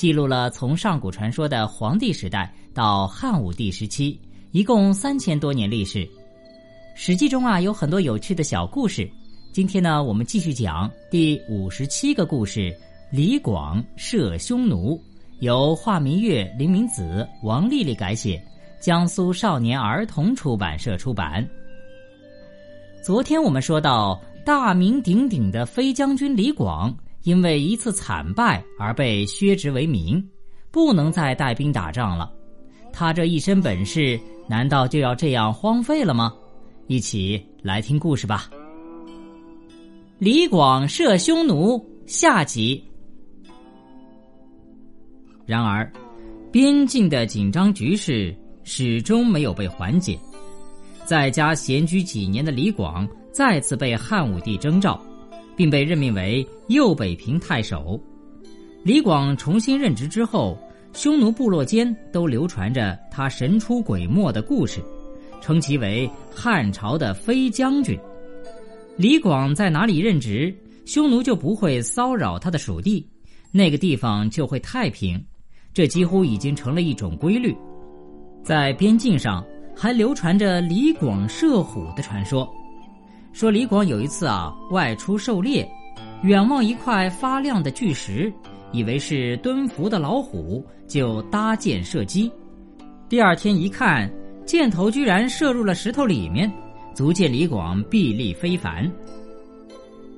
记录了从上古传说的黄帝时代到汉武帝时期，一共三千多年历史。《史记》中啊有很多有趣的小故事。今天呢，我们继续讲第五十七个故事：李广射匈奴，由华明月、林明子、王丽丽改写，江苏少年儿童出版社出版。昨天我们说到，大名鼎鼎的飞将军李广。因为一次惨败而被削职为民，不能再带兵打仗了。他这一身本事，难道就要这样荒废了吗？一起来听故事吧。李广射匈奴下集。然而，边境的紧张局势始终没有被缓解。在家闲居几年的李广，再次被汉武帝征召。并被任命为右北平太守。李广重新任职之后，匈奴部落间都流传着他神出鬼没的故事，称其为汉朝的飞将军。李广在哪里任职，匈奴就不会骚扰他的属地，那个地方就会太平。这几乎已经成了一种规律。在边境上还流传着李广射虎的传说。说李广有一次啊外出狩猎，远望一块发亮的巨石，以为是蹲伏的老虎，就搭箭射击。第二天一看，箭头居然射入了石头里面，足见李广臂力非凡。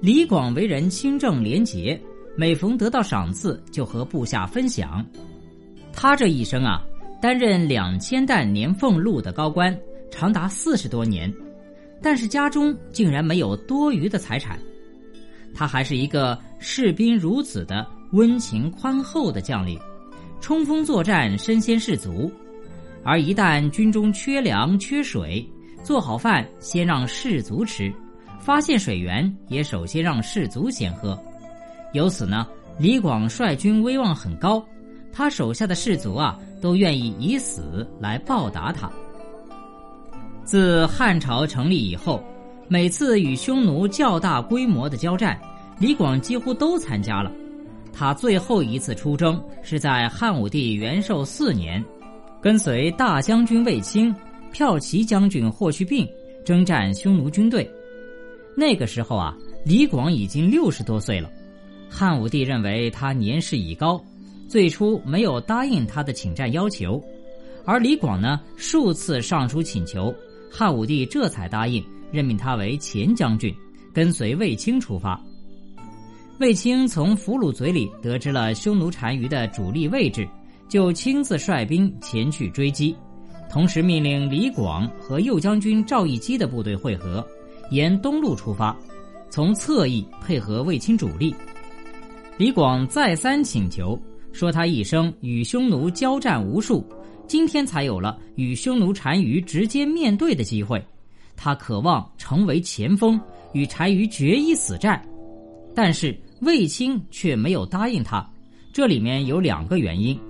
李广为人清正廉洁，每逢得到赏赐，就和部下分享。他这一生啊，担任两千担年俸禄的高官，长达四十多年。但是家中竟然没有多余的财产，他还是一个视兵如子的温情宽厚的将领，冲锋作战身先士卒，而一旦军中缺粮缺水，做好饭先让士卒吃，发现水源也首先让士卒先喝，由此呢，李广率军威望很高，他手下的士卒啊都愿意以死来报答他。自汉朝成立以后，每次与匈奴较大规模的交战，李广几乎都参加了。他最后一次出征是在汉武帝元寿四年，跟随大将军卫青、骠骑将军霍去病征战匈奴军队。那个时候啊，李广已经六十多岁了。汉武帝认为他年事已高，最初没有答应他的请战要求，而李广呢，数次上书请求。汉武帝这才答应任命他为前将军，跟随卫青出发。卫青从俘虏嘴里得知了匈奴单于的主力位置，就亲自率兵前去追击，同时命令李广和右将军赵义基的部队会合，沿东路出发，从侧翼配合卫青主力。李广再三请求，说他一生与匈奴交战无数。今天才有了与匈奴单于直接面对的机会，他渴望成为前锋，与单于决一死战。但是卫青却没有答应他，这里面有两个原因：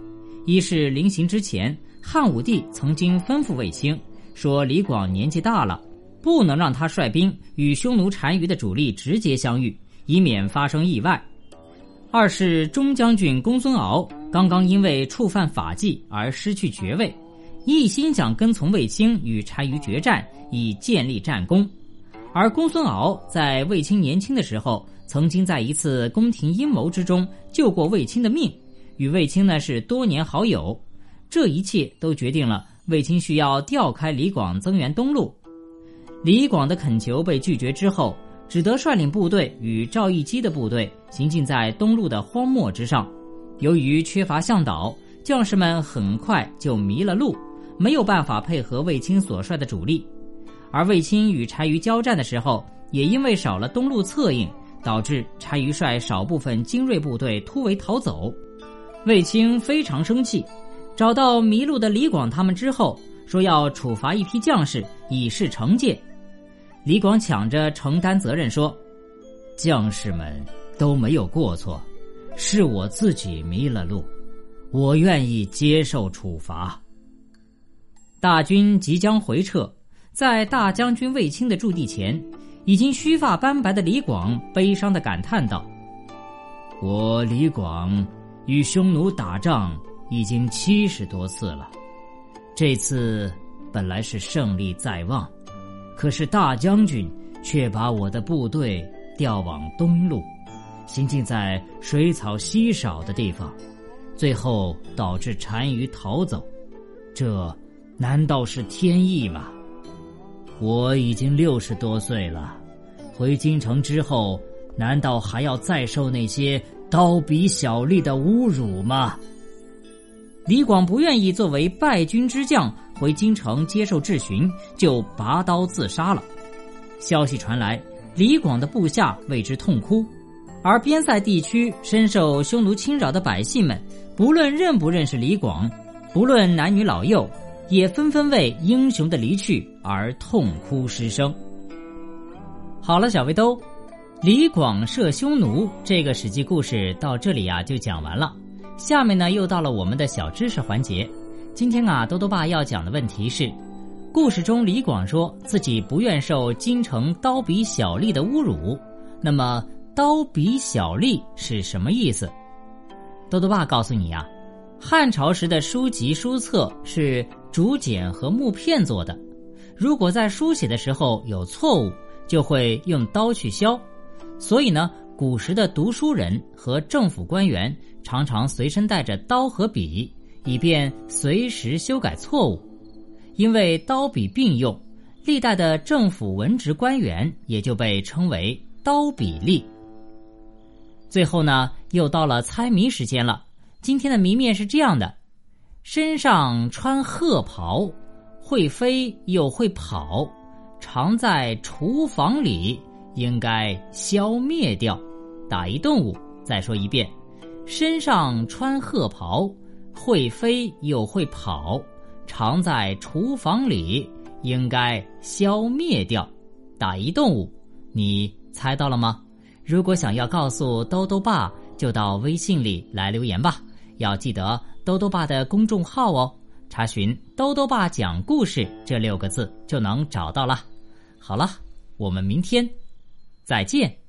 一是临行之前，汉武帝曾经吩咐卫青说，李广年纪大了，不能让他率兵与匈奴单于的主力直接相遇，以免发生意外；二是中将军公孙敖。刚刚因为触犯法纪而失去爵位，一心想跟从卫青与单于决战，以建立战功。而公孙敖在卫青年轻的时候，曾经在一次宫廷阴谋之中救过卫青的命，与卫青呢是多年好友。这一切都决定了卫青需要调开李广增援东路。李广的恳求被拒绝之后，只得率领部队与赵义基的部队行进在东路的荒漠之上。由于缺乏向导，将士们很快就迷了路，没有办法配合卫青所率的主力。而卫青与单于交战的时候，也因为少了东路策应，导致单于率少部分精锐部队突围逃走。卫青非常生气，找到迷路的李广他们之后，说要处罚一批将士以示惩戒。李广抢着承担责任说：“将士们都没有过错，是我自己迷了路，我愿意接受处罚。”大军即将回撤，在大将军卫青的驻地前，已经须发斑白的李广悲伤的感叹道：“我李广与匈奴打仗。”已经七十多次了，这次本来是胜利在望，可是大将军却把我的部队调往东路，行进在水草稀少的地方，最后导致单于逃走，这难道是天意吗？我已经六十多岁了，回京城之后，难道还要再受那些刀笔小吏的侮辱吗？李广不愿意作为败军之将回京城接受质询，就拔刀自杀了。消息传来，李广的部下为之痛哭，而边塞地区深受匈奴侵扰的百姓们，不论认不认识李广，不论男女老幼，也纷纷为英雄的离去而痛哭失声。好了，小围兜，李广射匈奴这个史记故事到这里啊就讲完了。下面呢，又到了我们的小知识环节。今天啊，多多爸要讲的问题是：故事中李广说自己不愿受京城刀笔小吏的侮辱。那么，刀笔小吏是什么意思？多多爸告诉你啊，汉朝时的书籍书册是竹简和木片做的，如果在书写的时候有错误，就会用刀去削。所以呢，古时的读书人和政府官员。常常随身带着刀和笔，以便随时修改错误。因为刀笔并用，历代的政府文职官员也就被称为“刀笔吏”。最后呢，又到了猜谜时间了。今天的谜面是这样的：身上穿褐袍，会飞又会跑，常在厨房里，应该消灭掉。打一动物。再说一遍。身上穿褐袍，会飞又会跑，常在厨房里，应该消灭掉。打一动物，你猜到了吗？如果想要告诉兜兜爸，就到微信里来留言吧。要记得兜兜爸的公众号哦，查询“兜兜爸讲故事”这六个字就能找到了。好了，我们明天再见。